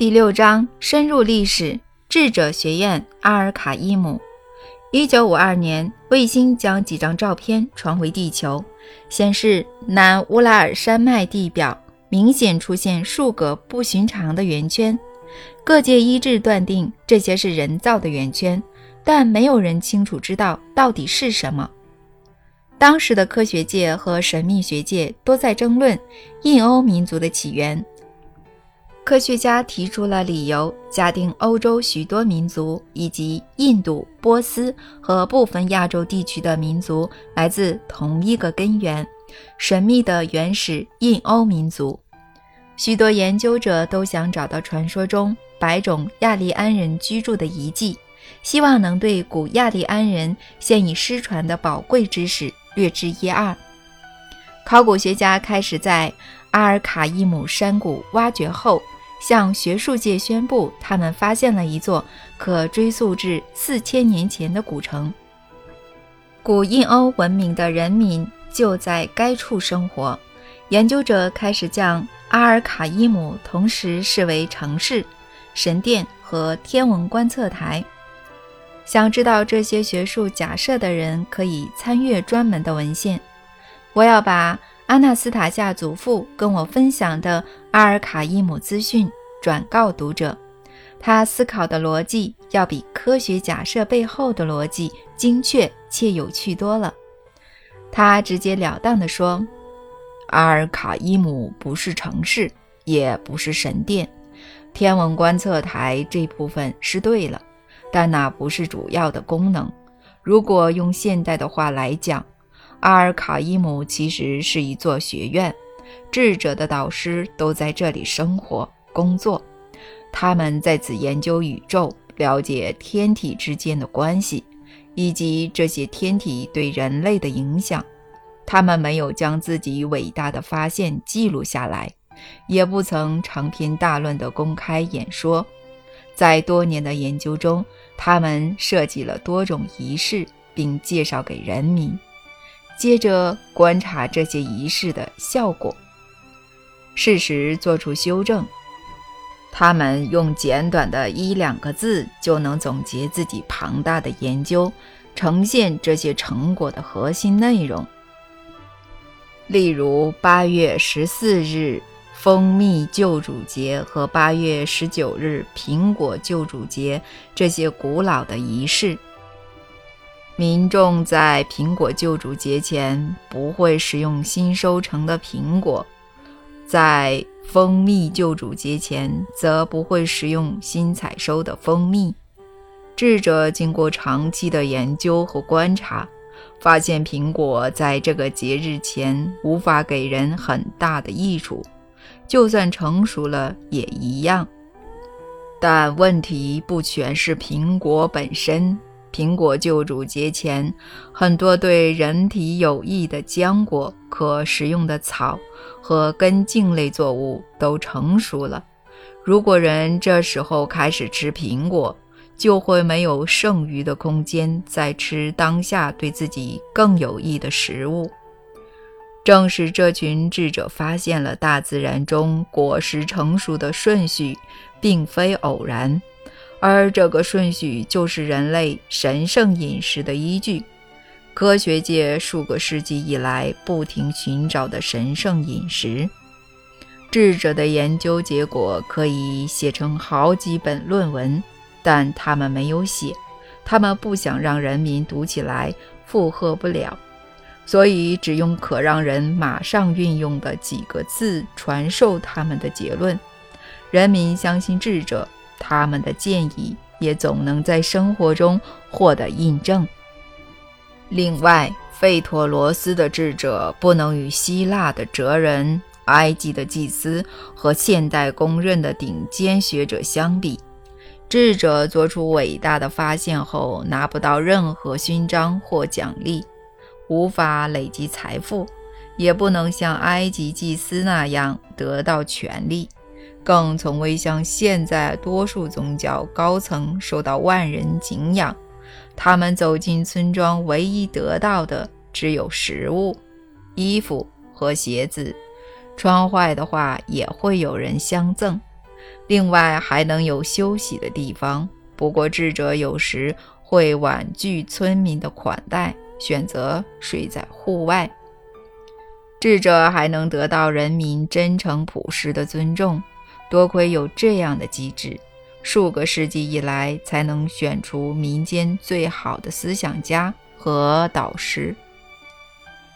第六章深入历史。智者学院阿尔卡伊姆。一九五二年，卫星将几张照片传回地球，显示南乌拉尔山脉地表明显出现数个不寻常的圆圈。各界一致断定这些是人造的圆圈，但没有人清楚知道到底是什么。当时的科学界和神秘学界都在争论印欧民族的起源。科学家提出了理由，假定欧洲许多民族以及印度、波斯和部分亚洲地区的民族来自同一个根源——神秘的原始印欧民族。许多研究者都想找到传说中白种亚利安人居住的遗迹，希望能对古亚利安人现已失传的宝贵知识略知一二。考古学家开始在阿尔卡伊姆山谷挖掘后。向学术界宣布，他们发现了一座可追溯至四千年前的古城。古印欧文明的人民就在该处生活。研究者开始将阿尔卡伊姆同时视为城市、神殿和天文观测台。想知道这些学术假设的人可以参阅专门的文献。我要把。阿纳斯塔夏祖父跟我分享的阿尔卡伊姆资讯转告读者，他思考的逻辑要比科学假设背后的逻辑精确且有趣多了。他直截了当地说：“阿尔卡伊姆不是城市，也不是神殿，天文观测台这部分是对了，但那不是主要的功能。如果用现代的话来讲。”阿尔卡伊姆其实是一座学院，智者的导师都在这里生活工作，他们在此研究宇宙，了解天体之间的关系，以及这些天体对人类的影响。他们没有将自己伟大的发现记录下来，也不曾长篇大论地公开演说。在多年的研究中，他们设计了多种仪式，并介绍给人民。接着观察这些仪式的效果，适时做出修正。他们用简短的一两个字就能总结自己庞大的研究，呈现这些成果的核心内容。例如，八月十四日蜂蜜救主节和八月十九日苹果救主节这些古老的仪式。民众在苹果救主节前不会食用新收成的苹果，在蜂蜜救主节前则不会食用新采收的蜂蜜。智者经过长期的研究和观察，发现苹果在这个节日前无法给人很大的益处，就算成熟了也一样。但问题不全是苹果本身。苹果救主节前，很多对人体有益的浆果、可食用的草和根茎类作物都成熟了。如果人这时候开始吃苹果，就会没有剩余的空间再吃当下对自己更有益的食物。正是这群智者发现了大自然中果实成熟的顺序，并非偶然。而这个顺序就是人类神圣饮食的依据，科学界数个世纪以来不停寻找的神圣饮食。智者的研究结果可以写成好几本论文，但他们没有写，他们不想让人民读起来负荷不了，所以只用可让人马上运用的几个字传授他们的结论。人民相信智者。他们的建议也总能在生活中获得印证。另外，费托罗斯的智者不能与希腊的哲人、埃及的祭司和现代公认的顶尖学者相比。智者做出伟大的发现后，拿不到任何勋章或奖励，无法累积财富，也不能像埃及祭司那样得到权力。更从未像现在多数宗教高层受到万人敬仰。他们走进村庄，唯一得到的只有食物、衣服和鞋子，穿坏的话也会有人相赠。另外还能有休息的地方。不过智者有时会婉拒村民的款待，选择睡在户外。智者还能得到人民真诚朴实的尊重，多亏有这样的机制，数个世纪以来才能选出民间最好的思想家和导师。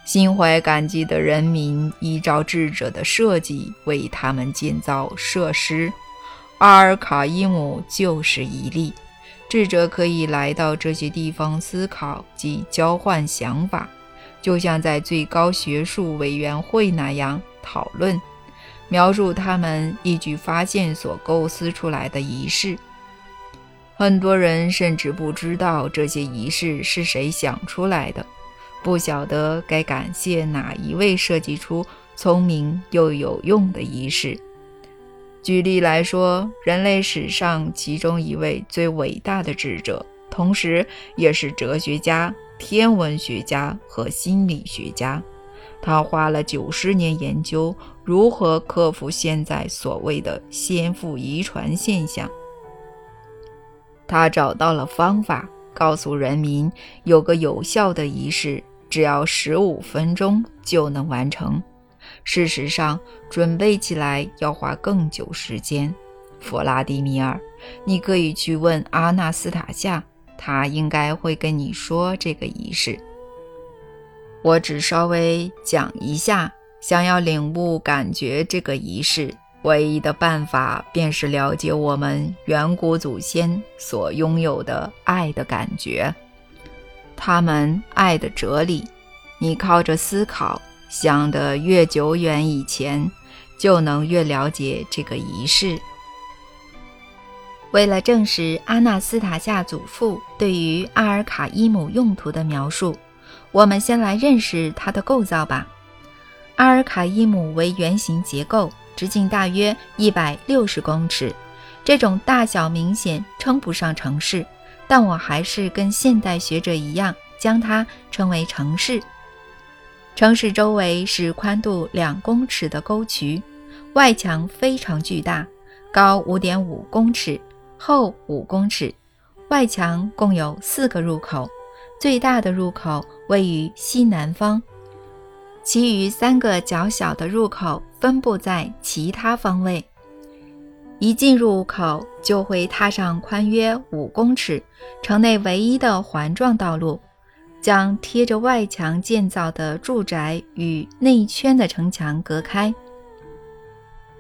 心怀感激的人民依照智者的设计为他们建造设施，阿尔卡伊姆就是一例。智者可以来到这些地方思考及交换想法，就像在最高学术委员会那样讨论、描述他们依据发现所构思出来的仪式。很多人甚至不知道这些仪式是谁想出来的。不晓得该感谢哪一位设计出聪明又有用的仪式。举例来说，人类史上其中一位最伟大的智者，同时也是哲学家、天文学家和心理学家，他花了九十年研究如何克服现在所谓的先父遗传现象。他找到了方法，告诉人民有个有效的仪式。只要十五分钟就能完成。事实上，准备起来要花更久时间。弗拉迪米尔，你可以去问阿纳斯塔夏，他应该会跟你说这个仪式。我只稍微讲一下。想要领悟、感觉这个仪式，唯一的办法便是了解我们远古祖先所拥有的爱的感觉。他们爱的哲理，你靠着思考想得越久远以前，就能越了解这个仪式。为了证实阿纳斯塔夏祖父对于阿尔卡伊姆用途的描述，我们先来认识它的构造吧。阿尔卡伊姆为圆形结构，直径大约一百六十公尺。这种大小明显称不上城市。但我还是跟现代学者一样，将它称为城市。城市周围是宽度两公尺的沟渠，外墙非常巨大，高五点五公尺，厚五公尺。外墙共有四个入口，最大的入口位于西南方，其余三个较小的入口分布在其他方位。一进入口，就会踏上宽约五公尺、城内唯一的环状道路，将贴着外墙建造的住宅与内圈的城墙隔开。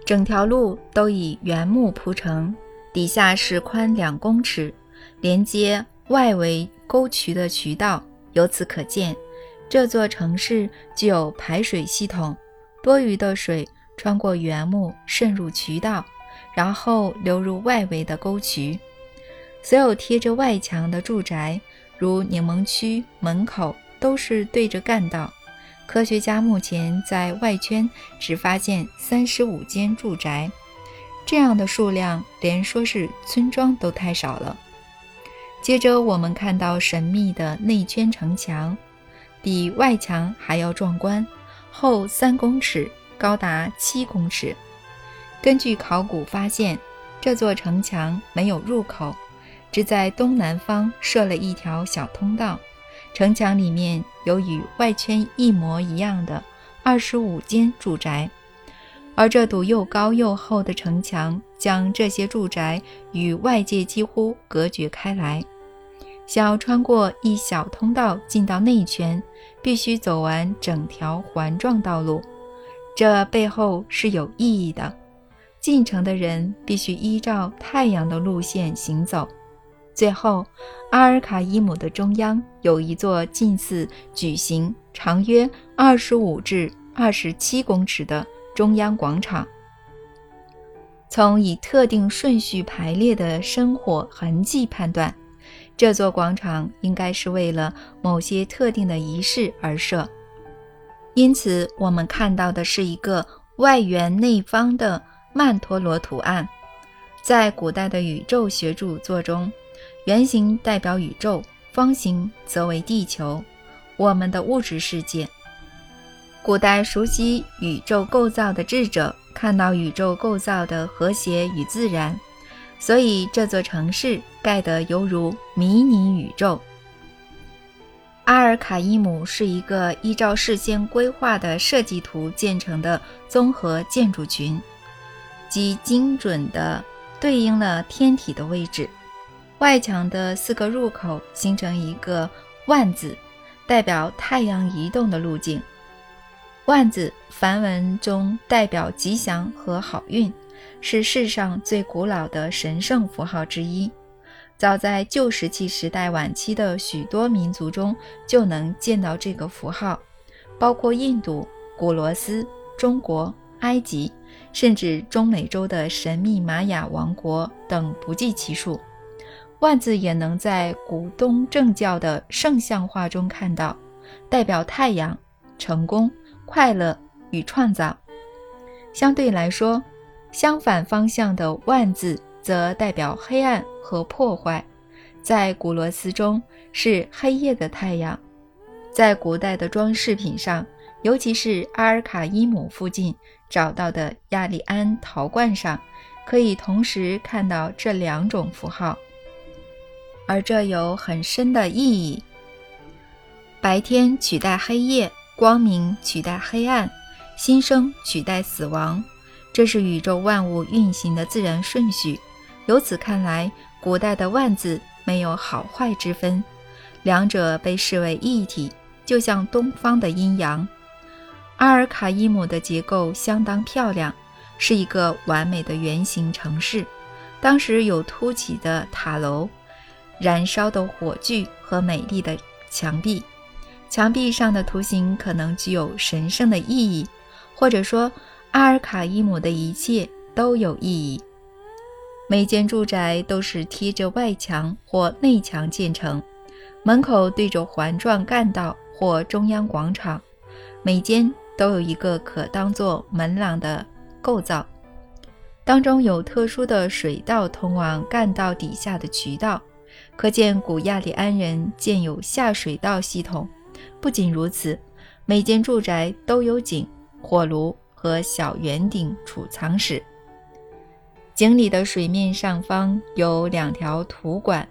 整条路都以原木铺成，底下是宽两公尺、连接外围沟渠的渠道。由此可见，这座城市具有排水系统，多余的水穿过原木渗入渠道。然后流入外围的沟渠。所有贴着外墙的住宅，如柠檬区门口，都是对着干道。科学家目前在外圈只发现三十五间住宅，这样的数量连说是村庄都太少了。接着，我们看到神秘的内圈城墙，比外墙还要壮观，厚三公尺，高达七公尺。根据考古发现，这座城墙没有入口，只在东南方设了一条小通道。城墙里面有与外圈一模一样的二十五间住宅，而这堵又高又厚的城墙将这些住宅与外界几乎隔绝开来。想要穿过一小通道进到内圈，必须走完整条环状道路，这背后是有意义的。进城的人必须依照太阳的路线行走。最后，阿尔卡伊姆的中央有一座近似矩形、长约二十五至二十七公尺的中央广场。从以特定顺序排列的生火痕迹判断，这座广场应该是为了某些特定的仪式而设。因此，我们看到的是一个外圆内方的。曼陀罗图案，在古代的宇宙学著作中，圆形代表宇宙，方形则为地球，我们的物质世界。古代熟悉宇宙构造的智者看到宇宙构造的和谐与自然，所以这座城市盖得犹如迷你宇宙。阿尔卡伊姆是一个依照事先规划的设计图建成的综合建筑群，即精准地对应了天体的位置。外墙的四个入口形成一个万字，代表太阳移动的路径。万字梵文中代表吉祥和好运，是世上最古老的神圣符号之一。早在旧石器时代晚期的许多民族中就能见到这个符号，包括印度、古罗斯、中国、埃及，甚至中美洲的神秘玛雅王国等不计其数。万字也能在古东正教的圣像画中看到，代表太阳、成功。快乐与创造，相对来说，相反方向的万字则代表黑暗和破坏。在古罗斯中，是黑夜的太阳。在古代的装饰品上，尤其是阿尔卡伊姆附近找到的亚利安陶罐上，可以同时看到这两种符号，而这有很深的意义。白天取代黑夜。光明取代黑暗，新生取代死亡，这是宇宙万物运行的自然顺序。由此看来，古代的万字没有好坏之分，两者被视为一体，就像东方的阴阳。阿尔卡伊姆的结构相当漂亮，是一个完美的圆形城市。当时有凸起的塔楼、燃烧的火炬和美丽的墙壁。墙壁上的图形可能具有神圣的意义，或者说阿尔卡伊姆的一切都有意义。每间住宅都是贴着外墙或内墙建成，门口对着环状干道或中央广场，每间都有一个可当作门廊的构造，当中有特殊的水道通往干道底下的渠道，可见古亚利安人建有下水道系统。不仅如此，每间住宅都有井、火炉和小圆顶储藏室。井里的水面上方有两条土管，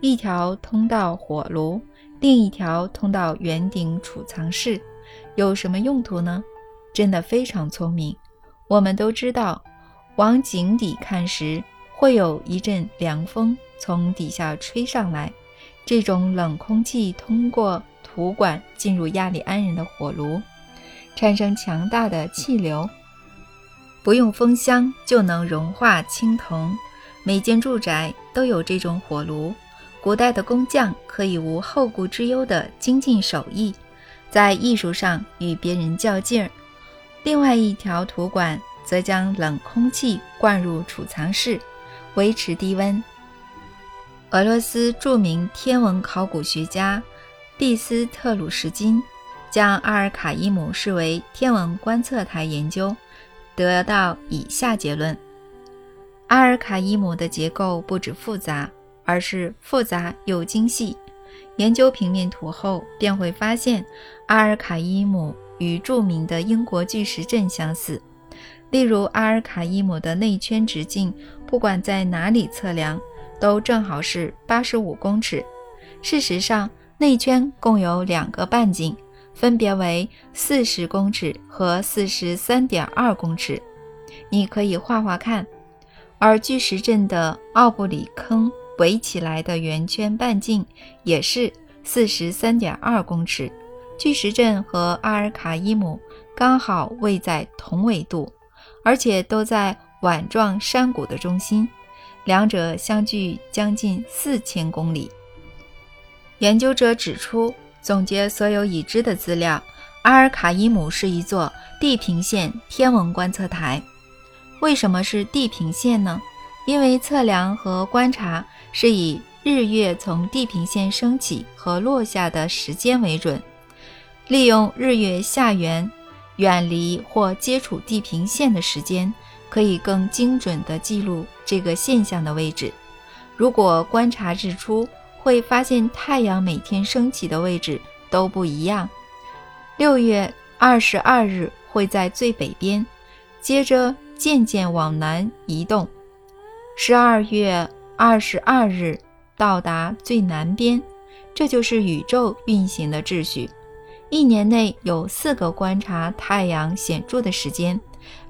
一条通到火炉，另一条通到圆顶储藏室。有什么用途呢？真的非常聪明。我们都知道，往井底看时，会有一阵凉风从底下吹上来，这种冷空气通过。土管进入亚利安人的火炉，产生强大的气流，不用风箱就能融化青铜。每间住宅都有这种火炉。古代的工匠可以无后顾之忧地精进手艺，在艺术上与别人较劲儿。另外一条土管则将冷空气灌入储藏室，维持低温。俄罗斯著名天文考古学家。毕斯特鲁什金将阿尔卡伊姆视为天文观测台研究，得到以下结论：阿尔卡伊姆的结构不止复杂，而是复杂又精细。研究平面图后，便会发现阿尔卡伊姆与著名的英国巨石阵相似。例如，阿尔卡伊姆的内圈直径，不管在哪里测量，都正好是八十五公尺。事实上，内圈共有两个半径，分别为四十公尺和四十三点二公尺。你可以画画看。而巨石阵的奥布里坑围起来的圆圈半径也是四十三点二公尺。巨石阵和阿尔卡伊姆刚好位在同纬度，而且都在碗状山谷的中心，两者相距将近四千公里。研究者指出，总结所有已知的资料，阿尔卡伊姆是一座地平线天文观测台。为什么是地平线呢？因为测量和观察是以日月从地平线升起和落下的时间为准，利用日月下缘远离或接触地平线的时间，可以更精准地记录这个现象的位置。如果观察日出，会发现太阳每天升起的位置都不一样。六月二十二日会在最北边，接着渐渐往南移动，十二月二十二日到达最南边。这就是宇宙运行的秩序。一年内有四个观察太阳显著的时间：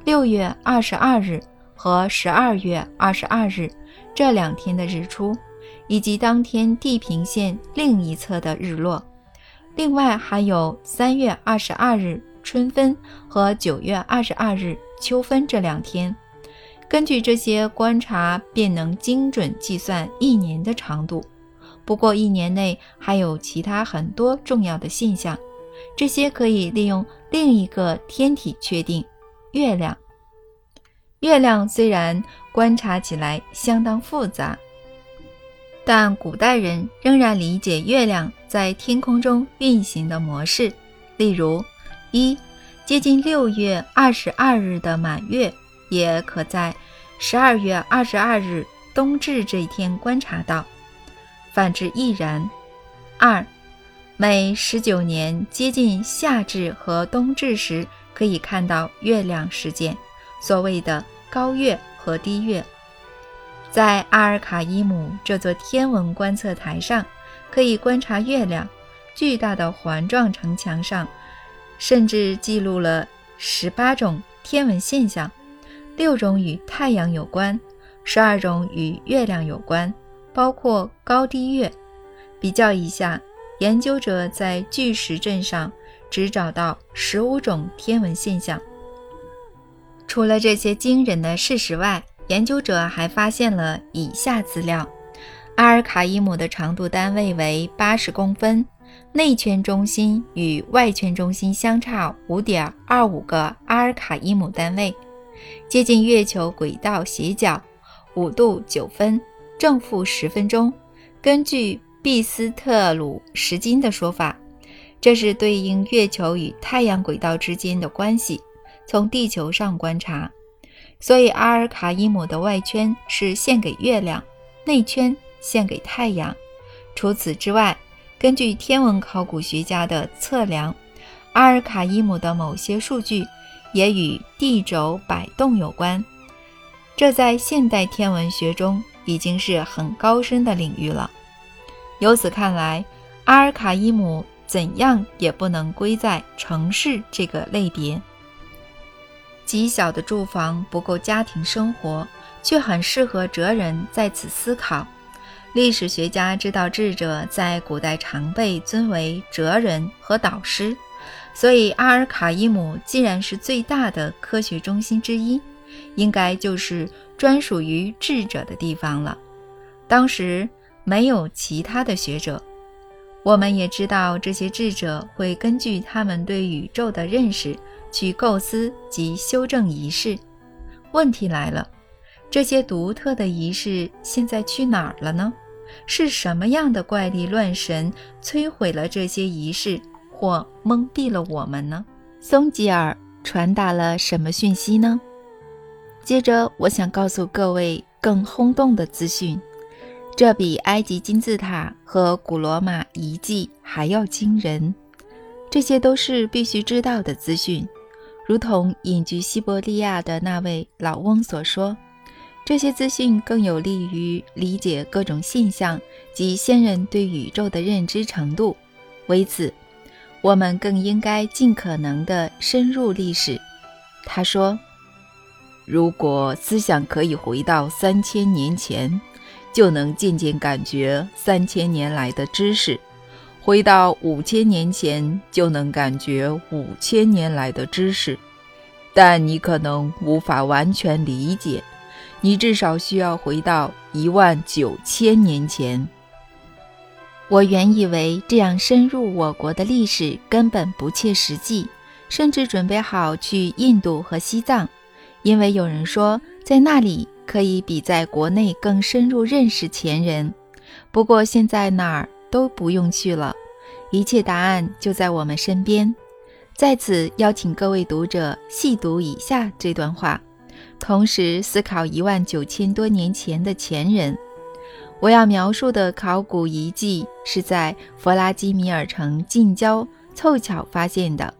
六月二十二日和十二月二十二日这两天的日出，以及当天地平线另一侧的日落。另外还有三月二十二日春分和九月二十二日秋分这两天。根据这些观察，便能精准计算一年的长度。不过，一年内还有其他很多重要的现象，这些可以利用另一个天体确定——月亮。月亮虽然观察起来相当复杂，但古代人仍然理解月亮在天空中运行的模式。例如，一接近六月二十二日的满月，也可在十二月二十二日冬至这一天观察到。反之亦然。二，每十九年接近夏至和冬至时，可以看到月亮事件，所谓的高月和低月。在阿尔卡伊姆这座天文观测台上，可以观察月亮。巨大的环状城墙上，甚至记录了十八种天文现象，六种与太阳有关，十二种与月亮有关。包括高低月，比较一下，研究者在巨石阵上只找到十五种天文现象。除了这些惊人的事实外，研究者还发现了以下资料：阿尔卡伊姆的长度单位为八十公分，内圈中心与外圈中心相差五点二五个阿尔卡伊姆单位，接近月球轨道斜角五度九分。正负十分钟。根据毕斯特鲁什金的说法，这是对应月球与太阳轨道之间的关系。从地球上观察，所以阿尔卡伊姆的外圈是献给月亮，内圈献给太阳。除此之外，根据天文考古学家的测量，阿尔卡伊姆的某些数据也与地轴摆动有关。这在现代天文学中。已经是很高深的领域了。由此看来，阿尔卡伊姆怎样也不能归在城市这个类别。极小的住房不够家庭生活，却很适合哲人在此思考。历史学家知道智者在古代常被尊为哲人和导师，所以阿尔卡伊姆既然是最大的科学中心之一，应该就是。专属于智者的地方了。当时没有其他的学者，我们也知道这些智者会根据他们对宇宙的认识去构思及修正仪式。问题来了，这些独特的仪式现在去哪儿了呢？是什么样的怪力乱神摧毁了这些仪式，或蒙蔽了我们呢？松吉尔传达了什么讯息呢？接着，我想告诉各位更轰动的资讯，这比埃及金字塔和古罗马遗迹还要惊人。这些都是必须知道的资讯，如同隐居西伯利亚的那位老翁所说，这些资讯更有利于理解各种现象及先人对宇宙的认知程度。为此，我们更应该尽可能地深入历史。他说。如果思想可以回到三千年前，就能渐渐感觉三千年来的知识；回到五千年前，就能感觉五千年来的知识。但你可能无法完全理解，你至少需要回到一万九千年前。我原以为这样深入我国的历史根本不切实际，甚至准备好去印度和西藏。因为有人说，在那里可以比在国内更深入认识前人。不过现在哪儿都不用去了，一切答案就在我们身边。在此邀请各位读者细读以下这段话，同时思考一万九千多年前的前人。我要描述的考古遗迹是在弗拉基米尔城近郊凑巧发现的。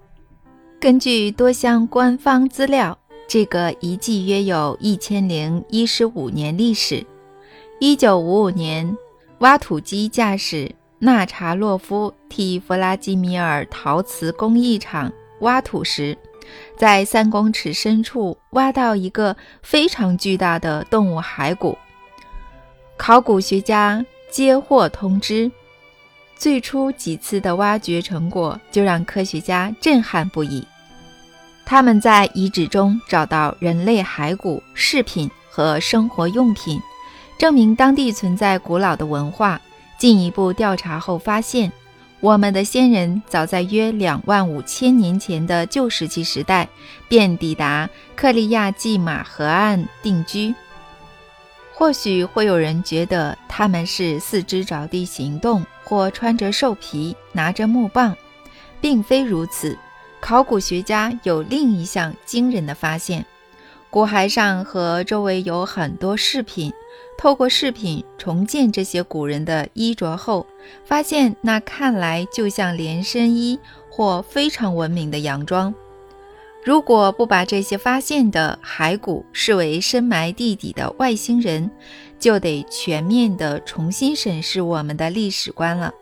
根据多项官方资料。这个遗迹约有一千零一十五年历史。一九五五年，挖土机驾驶纳查洛夫替弗拉基米尔陶瓷工艺厂挖土时，在三公尺深处挖到一个非常巨大的动物骸骨。考古学家接获通知。最初几次的挖掘成果就让科学家震撼不已。他们在遗址中找到人类骸骨、饰品和生活用品，证明当地存在古老的文化。进一步调查后发现，我们的先人早在约两万五千年前的旧石器时代便抵达克利亚季马河岸定居。或许会有人觉得他们是四肢着地行动，或穿着兽皮，拿着木棒，并非如此。考古学家有另一项惊人的发现：骨骸上和周围有很多饰品。透过饰品重建这些古人的衣着后，发现那看来就像连身衣或非常文明的洋装。如果不把这些发现的骸骨视为深埋地底的外星人，就得全面地重新审视我们的历史观了。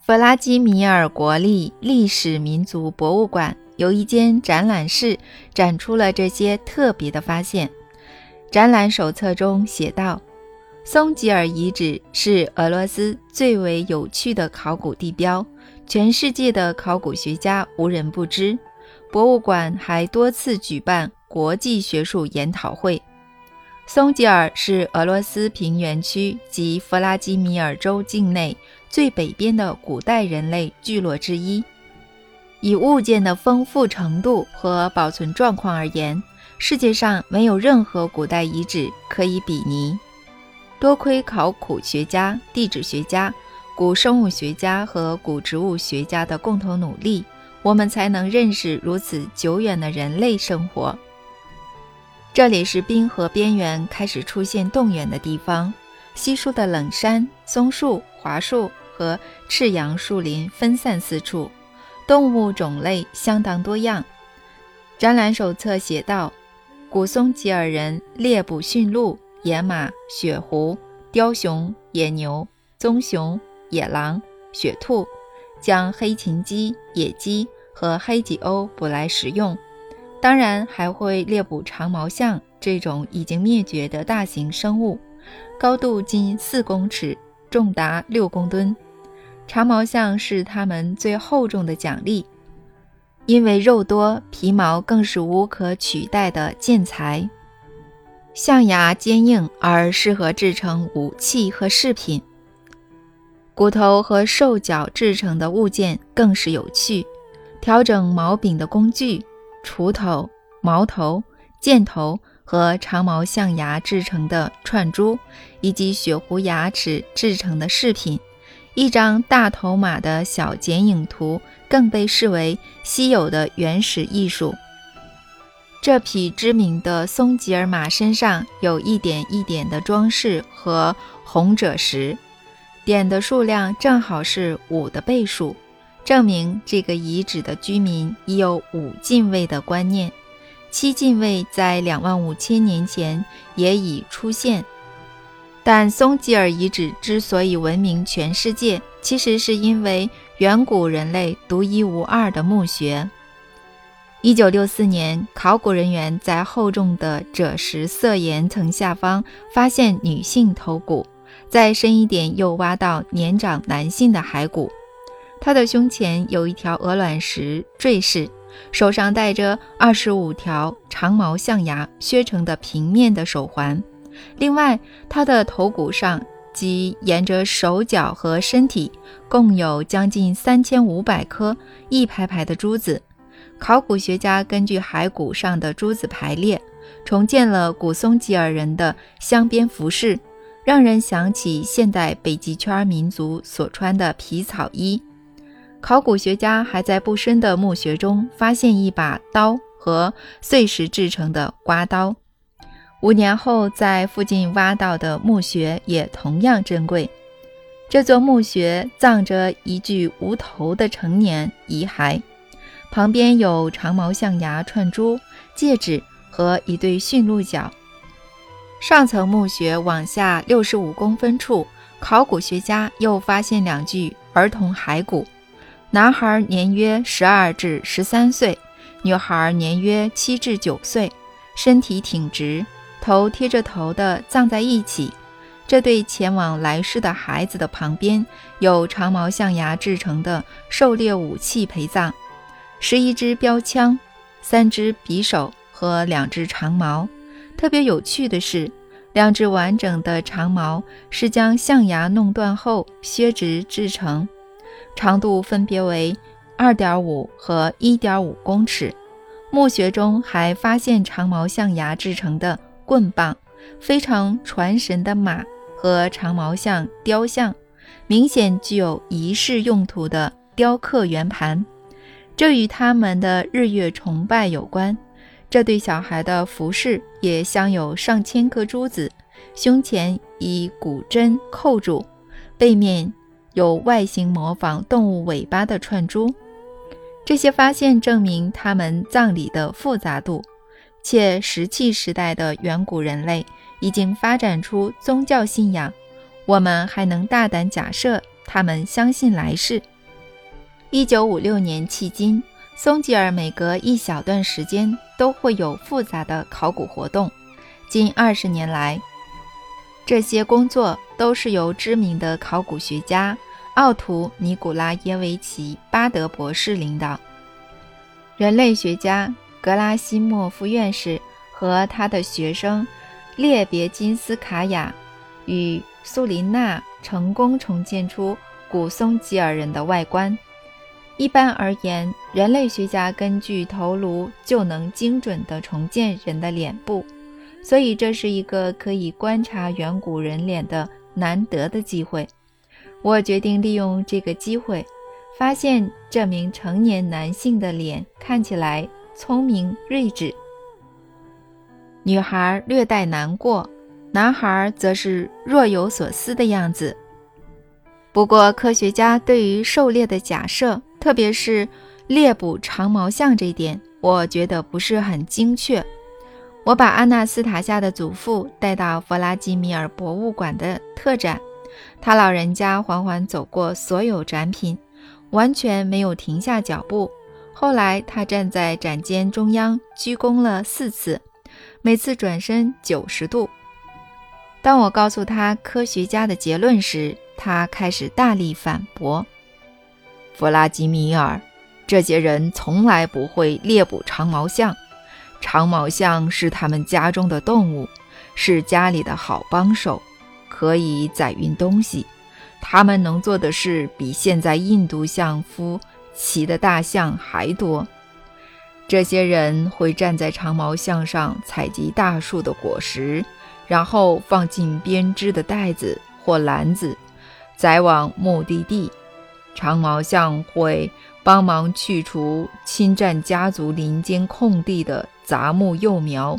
弗拉基米尔国立历史民族博物馆有一间展览室，展出了这些特别的发现。展览手册中写道：“松吉尔遗址是俄罗斯最为有趣的考古地标，全世界的考古学家无人不知。”博物馆还多次举办国际学术研讨会。松吉尔是俄罗斯平原区及弗拉基米尔州境内最北边的古代人类聚落之一。以物件的丰富程度和保存状况而言，世界上没有任何古代遗址可以比拟。多亏考古学家、地质学家、古生物学家和古植物学家的共同努力。我们才能认识如此久远的人类生活。这里是冰河边缘开始出现冻原的地方，稀疏的冷杉、松树、桦树和赤杨树林分散四处，动物种类相当多样。展览手册写道：古松吉尔人猎捕驯鹿、野马、雪狐、雕熊、野牛、棕熊、野狼、雪兔。将黑琴鸡、野鸡和黑脊鸥捕来食用，当然还会猎捕长毛象这种已经灭绝的大型生物，高度近四公尺，重达六公吨。长毛象是它们最厚重的奖励，因为肉多，皮毛更是无可取代的建材。象牙坚硬而适合制成武器和饰品。骨头和兽角制成的物件更是有趣，调整毛柄的工具、锄头、矛头、箭头和长毛象牙制成的串珠，以及雪狐牙齿制成的饰品。一张大头马的小剪影图更被视为稀有的原始艺术。这匹知名的松吉尔马身上有一点一点的装饰和红赭石。点的数量正好是五的倍数，证明这个遗址的居民已有五进位的观念。七进位在两万五千年前也已出现。但松吉尔遗址之所以闻名全世界，其实是因为远古人类独一无二的墓穴。一九六四年，考古人员在厚重的赭石色岩层下方发现女性头骨。再深一点，又挖到年长男性的骸骨。他的胸前有一条鹅卵石坠饰，手上戴着二十五条长毛象牙削成的平面的手环。另外，他的头骨上及沿着手脚和身体，共有将近三千五百颗一排排的珠子。考古学家根据骸骨上的珠子排列，重建了古松吉尔人的镶边服饰。让人想起现代北极圈民族所穿的皮草衣。考古学家还在不深的墓穴中发现一把刀和碎石制成的刮刀。五年后，在附近挖到的墓穴也同样珍贵。这座墓穴葬着一具无头的成年遗骸，旁边有长毛象牙串珠、戒指和一对驯鹿角。上层墓穴往下六十五公分处，考古学家又发现两具儿童骸骨，男孩年约十二至十三岁，女孩年约七至九岁，身体挺直，头贴着头的葬在一起。这对前往来世的孩子的旁边有长毛象牙制成的狩猎武器陪葬，十一支标枪，三支匕首和两只长矛。特别有趣的是，两只完整的长矛是将象牙弄断后削直制成，长度分别为二点五和一点五公尺。墓穴中还发现长毛象牙制成的棍棒，非常传神的马。和长毛象雕像，明显具有仪式用途的雕刻圆盘，这与他们的日月崇拜有关。这对小孩的服饰也镶有上千颗珠子，胸前以古针扣住，背面有外形模仿动物尾巴的串珠。这些发现证明他们葬礼的复杂度，且石器时代的远古人类。已经发展出宗教信仰，我们还能大胆假设他们相信来世。一九五六年迄今，松吉尔每隔一小段时间都会有复杂的考古活动。近二十年来，这些工作都是由知名的考古学家奥图·尼古拉耶维奇·巴德博士领导。人类学家格拉西莫夫院士和他的学生。列别金斯卡娅与苏琳娜成功重建出古松吉尔人的外观。一般而言，人类学家根据头颅就能精准地重建人的脸部，所以这是一个可以观察远古人脸的难得的机会。我决定利用这个机会，发现这名成年男性的脸看起来聪明睿智。女孩略带难过，男孩则是若有所思的样子。不过，科学家对于狩猎的假设，特别是猎捕长毛象这一点，我觉得不是很精确。我把阿纳斯塔夏的祖父带到弗拉基米尔博物馆的特展，他老人家缓缓走过所有展品，完全没有停下脚步。后来，他站在展间中央，鞠躬了四次。每次转身九十度。当我告诉他科学家的结论时，他开始大力反驳：“弗拉基米尔，这些人从来不会猎捕长毛象。长毛象是他们家中的动物，是家里的好帮手，可以载运东西。他们能做的事比现在印度象夫骑的大象还多。”这些人会站在长毛象上采集大树的果实，然后放进编织的袋子或篮子，载往目的地。长毛象会帮忙去除侵占家族林间空地的杂木幼苗，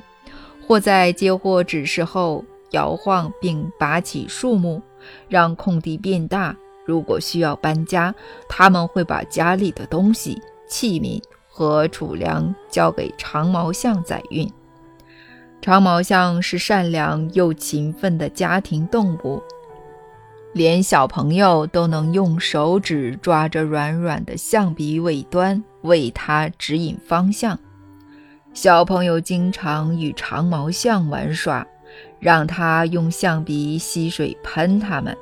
或在接获指示后摇晃并拔起树木，让空地变大。如果需要搬家，他们会把家里的东西、器皿。和储粮交给长毛象载运。长毛象是善良又勤奋的家庭动物，连小朋友都能用手指抓着软软的象鼻尾端为它指引方向。小朋友经常与长毛象玩耍，让它用象鼻吸水喷它们。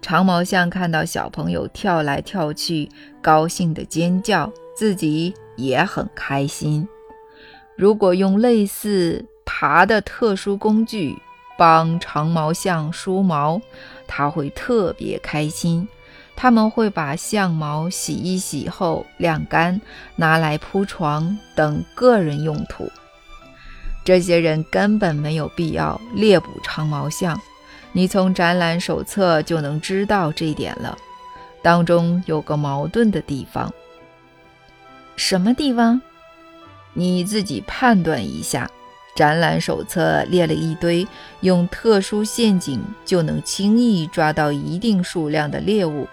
长毛象看到小朋友跳来跳去，高兴地尖叫，自己。也很开心。如果用类似爬的特殊工具帮长毛象梳毛，它会特别开心。他们会把象毛洗一洗后晾干，拿来铺床等个人用途。这些人根本没有必要猎捕长毛象，你从展览手册就能知道这一点了。当中有个矛盾的地方。什么地方？你自己判断一下。展览手册列了一堆用特殊陷阱就能轻易抓到一定数量的猎物。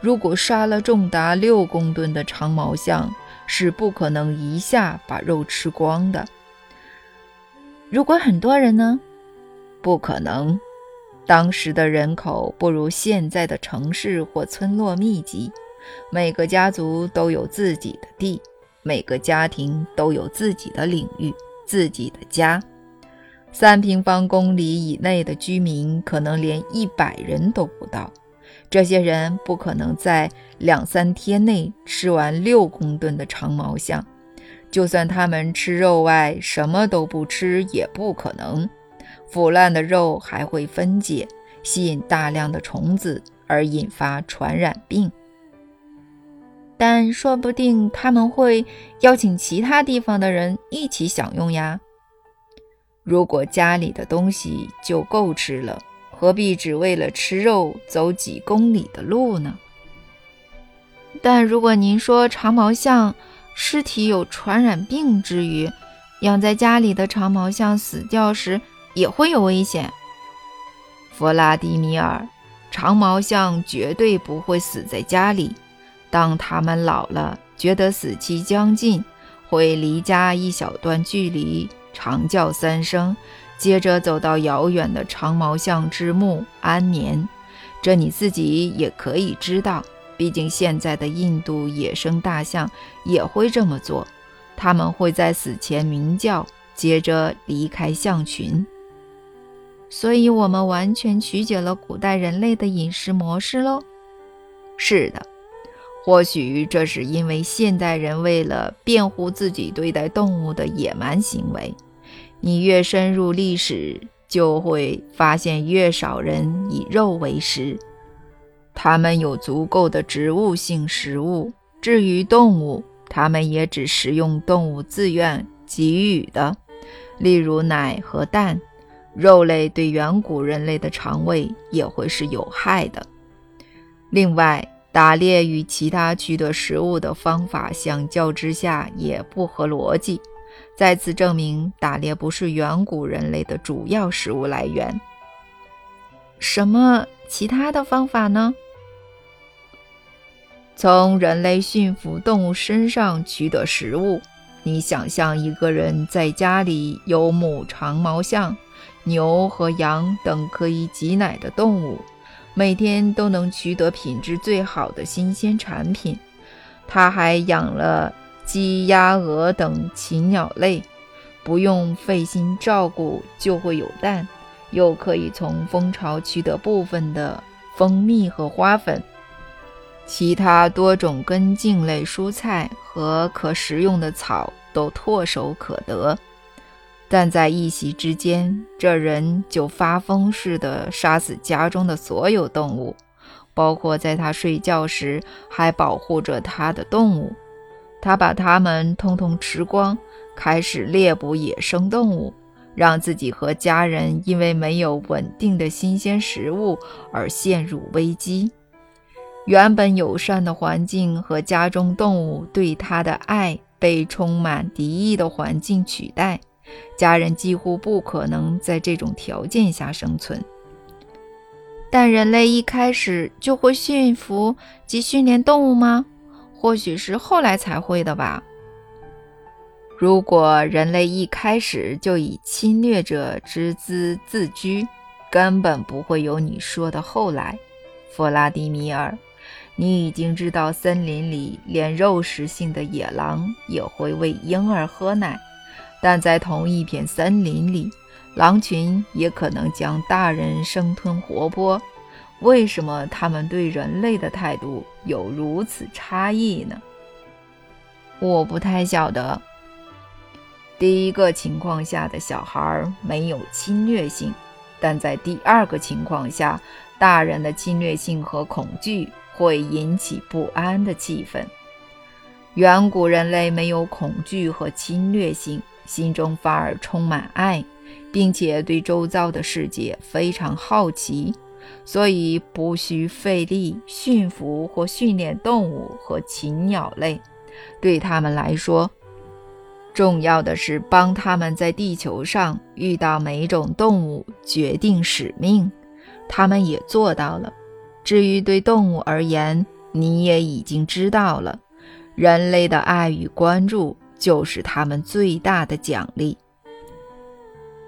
如果杀了重达六公吨的长毛象，是不可能一下把肉吃光的。如果很多人呢？不可能。当时的人口不如现在的城市或村落密集，每个家族都有自己的地，每个家庭都有自己的领域、自己的家。三平方公里以内的居民可能连一百人都不到。这些人不可能在两三天内吃完六公吨的长毛象，就算他们吃肉外什么都不吃，也不可能。腐烂的肉还会分解，吸引大量的虫子，而引发传染病。但说不定他们会邀请其他地方的人一起享用呀。如果家里的东西就够吃了。何必只为了吃肉走几公里的路呢？但如果您说长毛象尸体有传染病之余，养在家里的长毛象死掉时也会有危险。弗拉迪米尔，长毛象绝对不会死在家里。当它们老了，觉得死期将近，会离家一小段距离，长叫三声。接着走到遥远的长毛象之墓安眠，这你自己也可以知道。毕竟现在的印度野生大象也会这么做，他们会在死前鸣叫，接着离开象群。所以，我们完全曲解了古代人类的饮食模式喽。是的，或许这是因为现代人为了辩护自己对待动物的野蛮行为。你越深入历史，就会发现越少人以肉为食。他们有足够的植物性食物。至于动物，他们也只食用动物自愿给予的，例如奶和蛋。肉类对远古人类的肠胃也会是有害的。另外，打猎与其他取得食物的方法相较之下也不合逻辑。再次证明，打猎不是远古人类的主要食物来源。什么其他的方法呢？从人类驯服动物身上取得食物。你想象一个人在家里有母长毛象、牛和羊等可以挤奶的动物，每天都能取得品质最好的新鲜产品。他还养了。鸡、鸭、鹅等禽鸟类，不用费心照顾就会有蛋，又可以从蜂巢取得部分的蜂蜜和花粉。其他多种根茎类蔬菜和可食用的草都唾手可得。但在一夕之间，这人就发疯似的杀死家中的所有动物，包括在他睡觉时还保护着他的动物。他把它们通通吃光，开始猎捕野生动物，让自己和家人因为没有稳定的新鲜食物而陷入危机。原本友善的环境和家中动物对他的爱被充满敌意的环境取代，家人几乎不可能在这种条件下生存。但人类一开始就会驯服及训练动物吗？或许是后来才会的吧。如果人类一开始就以侵略者之姿自居，根本不会有你说的后来。弗拉迪米尔，你已经知道，森林里连肉食性的野狼也会喂婴儿喝奶，但在同一片森林里，狼群也可能将大人生吞活剥。为什么他们对人类的态度有如此差异呢？我不太晓得。第一个情况下的小孩没有侵略性，但在第二个情况下，大人的侵略性和恐惧会引起不安的气氛。远古人类没有恐惧和侵略性，心中反而充满爱，并且对周遭的世界非常好奇。所以不需费力驯服或训练动物和禽鸟类，对他们来说，重要的是帮他们在地球上遇到每种动物决定使命。他们也做到了。至于对动物而言，你也已经知道了，人类的爱与关注就是他们最大的奖励。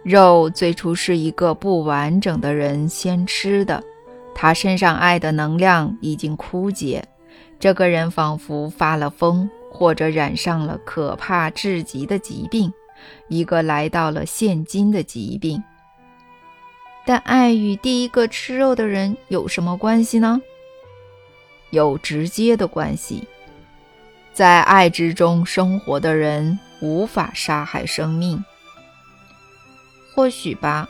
肉最初是一个不完整的人先吃的，他身上爱的能量已经枯竭，这个人仿佛发了疯，或者染上了可怕至极的疾病，一个来到了现今的疾病。但爱与第一个吃肉的人有什么关系呢？有直接的关系。在爱之中生活的人无法杀害生命。或许吧。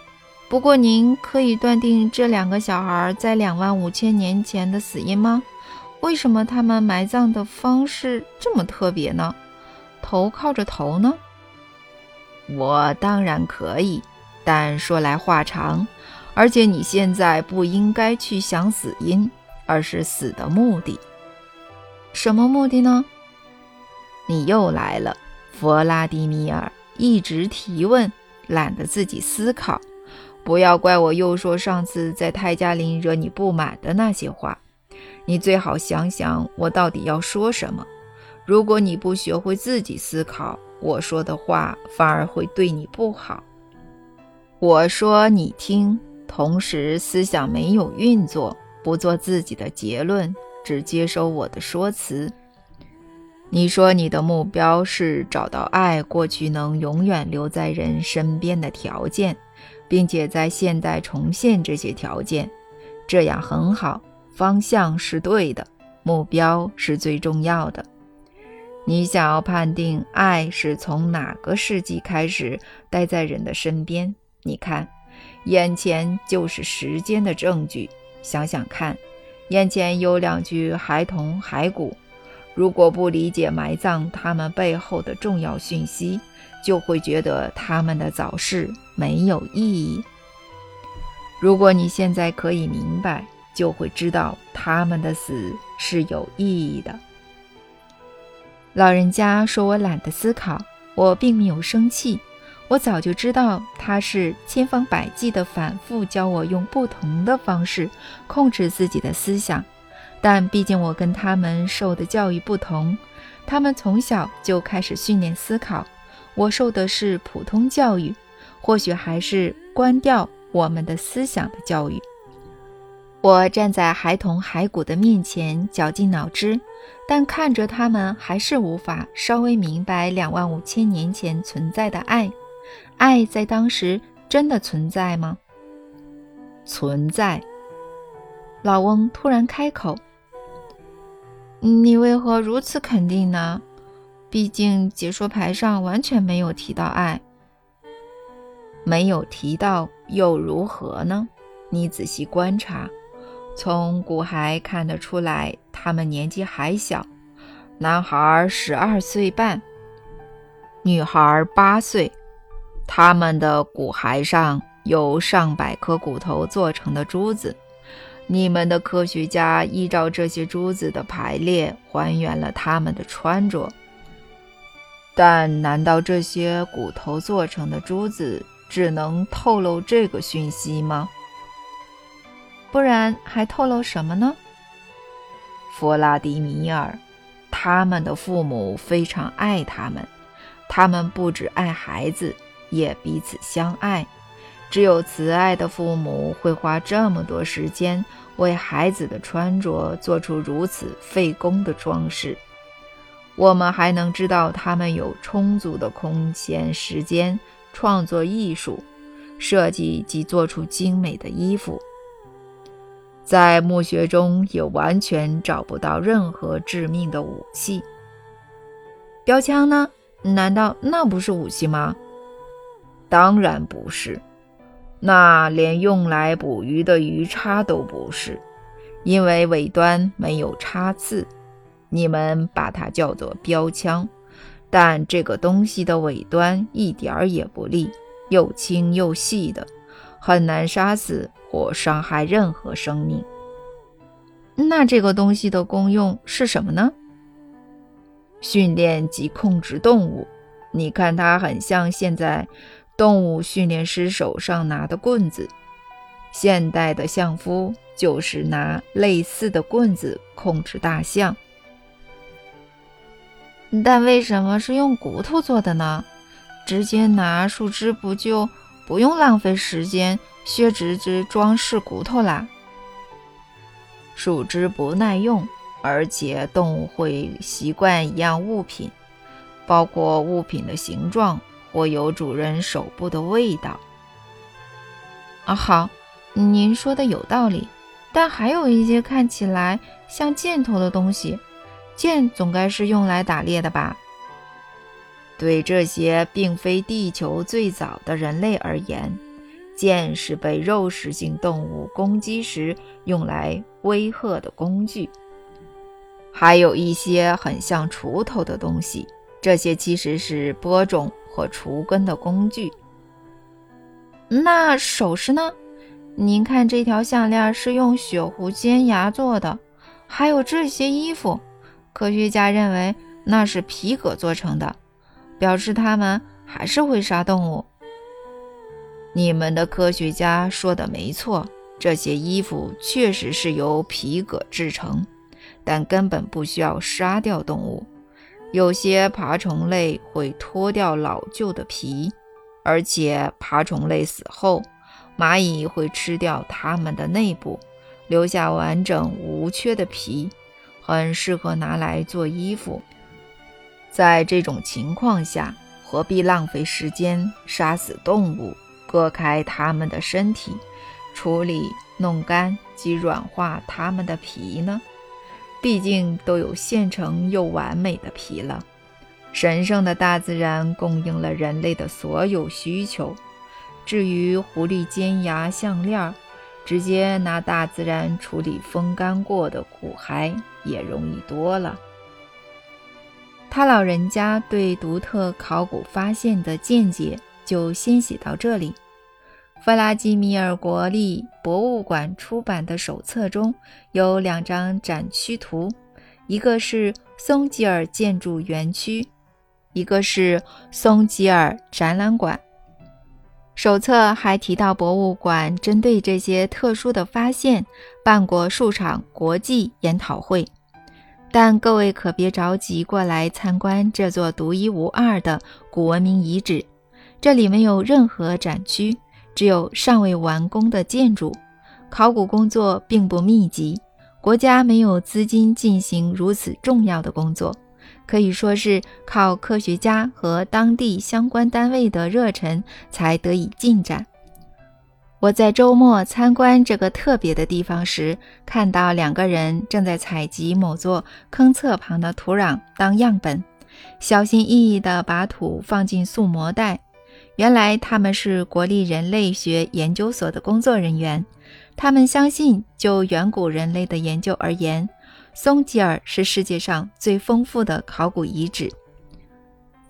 不过您可以断定这两个小孩在两万五千年前的死因吗？为什么他们埋葬的方式这么特别呢？头靠着头呢？我当然可以，但说来话长。而且你现在不应该去想死因，而是死的目的。什么目的呢？你又来了，弗拉迪米尔，一直提问，懒得自己思考。不要怪我又说上次在泰加林惹你不满的那些话。你最好想想我到底要说什么。如果你不学会自己思考，我说的话反而会对你不好。我说你听。同时，思想没有运作，不做自己的结论，只接收我的说辞。你说你的目标是找到爱过去能永远留在人身边的条件，并且在现代重现这些条件，这样很好，方向是对的，目标是最重要的。你想要判定爱是从哪个世纪开始待在人的身边？你看。眼前就是时间的证据。想想看，眼前有两具孩童骸骨。如果不理解埋葬他们背后的重要讯息，就会觉得他们的早逝没有意义。如果你现在可以明白，就会知道他们的死是有意义的。老人家说我懒得思考，我并没有生气。我早就知道他是千方百计地反复教我用不同的方式控制自己的思想，但毕竟我跟他们受的教育不同，他们从小就开始训练思考，我受的是普通教育，或许还是关掉我们的思想的教育。我站在孩童骸骨的面前，绞尽脑汁，但看着他们，还是无法稍微明白两万五千年前存在的爱。爱在当时真的存在吗？存在。老翁突然开口：“你为何如此肯定呢？毕竟解说牌上完全没有提到爱。没有提到又如何呢？你仔细观察，从骨骸看得出来，他们年纪还小。男孩十二岁半，女孩八岁。”他们的骨骸上有上百颗骨头做成的珠子，你们的科学家依照这些珠子的排列还原了他们的穿着。但难道这些骨头做成的珠子只能透露这个讯息吗？不然还透露什么呢？弗拉迪米尔，他们的父母非常爱他们，他们不只爱孩子。也彼此相爱，只有慈爱的父母会花这么多时间为孩子的穿着做出如此费工的装饰。我们还能知道他们有充足的空闲时间创作艺术、设计及做出精美的衣服。在墓穴中也完全找不到任何致命的武器。标枪呢？难道那不是武器吗？当然不是，那连用来捕鱼的鱼叉都不是，因为尾端没有叉刺。你们把它叫做标枪，但这个东西的尾端一点儿也不利，又轻又细的，很难杀死或伤害任何生命。那这个东西的功用是什么呢？训练及控制动物。你看，它很像现在。动物训练师手上拿的棍子，现代的相夫就是拿类似的棍子控制大象。但为什么是用骨头做的呢？直接拿树枝不就不用浪费时间削直枝装饰骨头啦？树枝不耐用，而且动物会习惯一样物品，包括物品的形状或有主人手部的味道。啊，好，您说的有道理。但还有一些看起来像箭头的东西，箭总该是用来打猎的吧？对这些并非地球最早的人类而言，剑是被肉食性动物攻击时用来威吓的工具。还有一些很像锄头的东西，这些其实是播种和除根的工具。那首饰呢？您看，这条项链是用雪狐尖牙做的，还有这些衣服，科学家认为那是皮革做成的，表示他们还是会杀动物。你们的科学家说的没错，这些衣服确实是由皮革制成，但根本不需要杀掉动物。有些爬虫类会脱掉老旧的皮，而且爬虫类死后。蚂蚁会吃掉它们的内部，留下完整无缺的皮，很适合拿来做衣服。在这种情况下，何必浪费时间杀死动物，割开它们的身体，处理、弄干及软化它们的皮呢？毕竟都有现成又完美的皮了。神圣的大自然供应了人类的所有需求。至于狐狸尖牙项链，直接拿大自然处理风干过的骨骸也容易多了。他老人家对独特考古发现的见解就先写到这里。弗拉基米尔国立博物馆出版的手册中有两张展区图，一个是松吉尔建筑园区，一个是松吉尔展览馆。手册还提到，博物馆针对这些特殊的发现办过数场国际研讨会。但各位可别着急过来参观这座独一无二的古文明遗址，这里没有任何展区，只有尚未完工的建筑。考古工作并不密集，国家没有资金进行如此重要的工作。可以说是靠科学家和当地相关单位的热忱才得以进展。我在周末参观这个特别的地方时，看到两个人正在采集某座坑侧旁的土壤当样本，小心翼翼地把土放进塑膜袋。原来他们是国立人类学研究所的工作人员。他们相信，就远古人类的研究而言，松吉尔是世界上最丰富的考古遗址。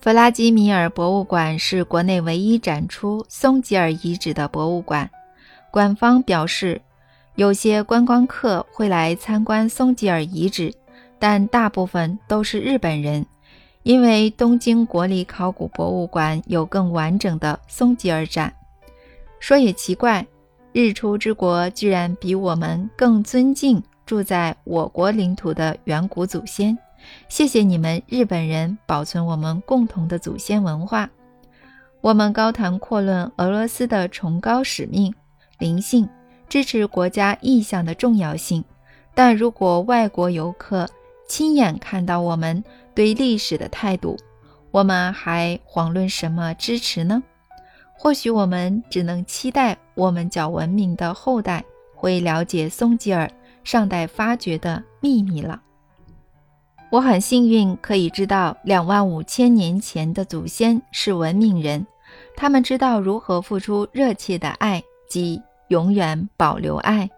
弗拉基米尔博物馆是国内唯一展出松吉尔遗址的博物馆。馆方表示，有些观光客会来参观松吉尔遗址，但大部分都是日本人，因为东京国立考古博物馆有更完整的松吉尔展。说也奇怪，日出之国居然比我们更尊敬。住在我国领土的远古祖先，谢谢你们日本人保存我们共同的祖先文化。我们高谈阔论俄罗斯的崇高使命、灵性，支持国家意向的重要性。但如果外国游客亲眼看到我们对历史的态度，我们还遑论什么支持呢？或许我们只能期待我们较文明的后代会了解松吉尔。尚待发掘的秘密了。我很幸运可以知道两万五千年前的祖先是文明人，他们知道如何付出热切的爱及永远保留爱。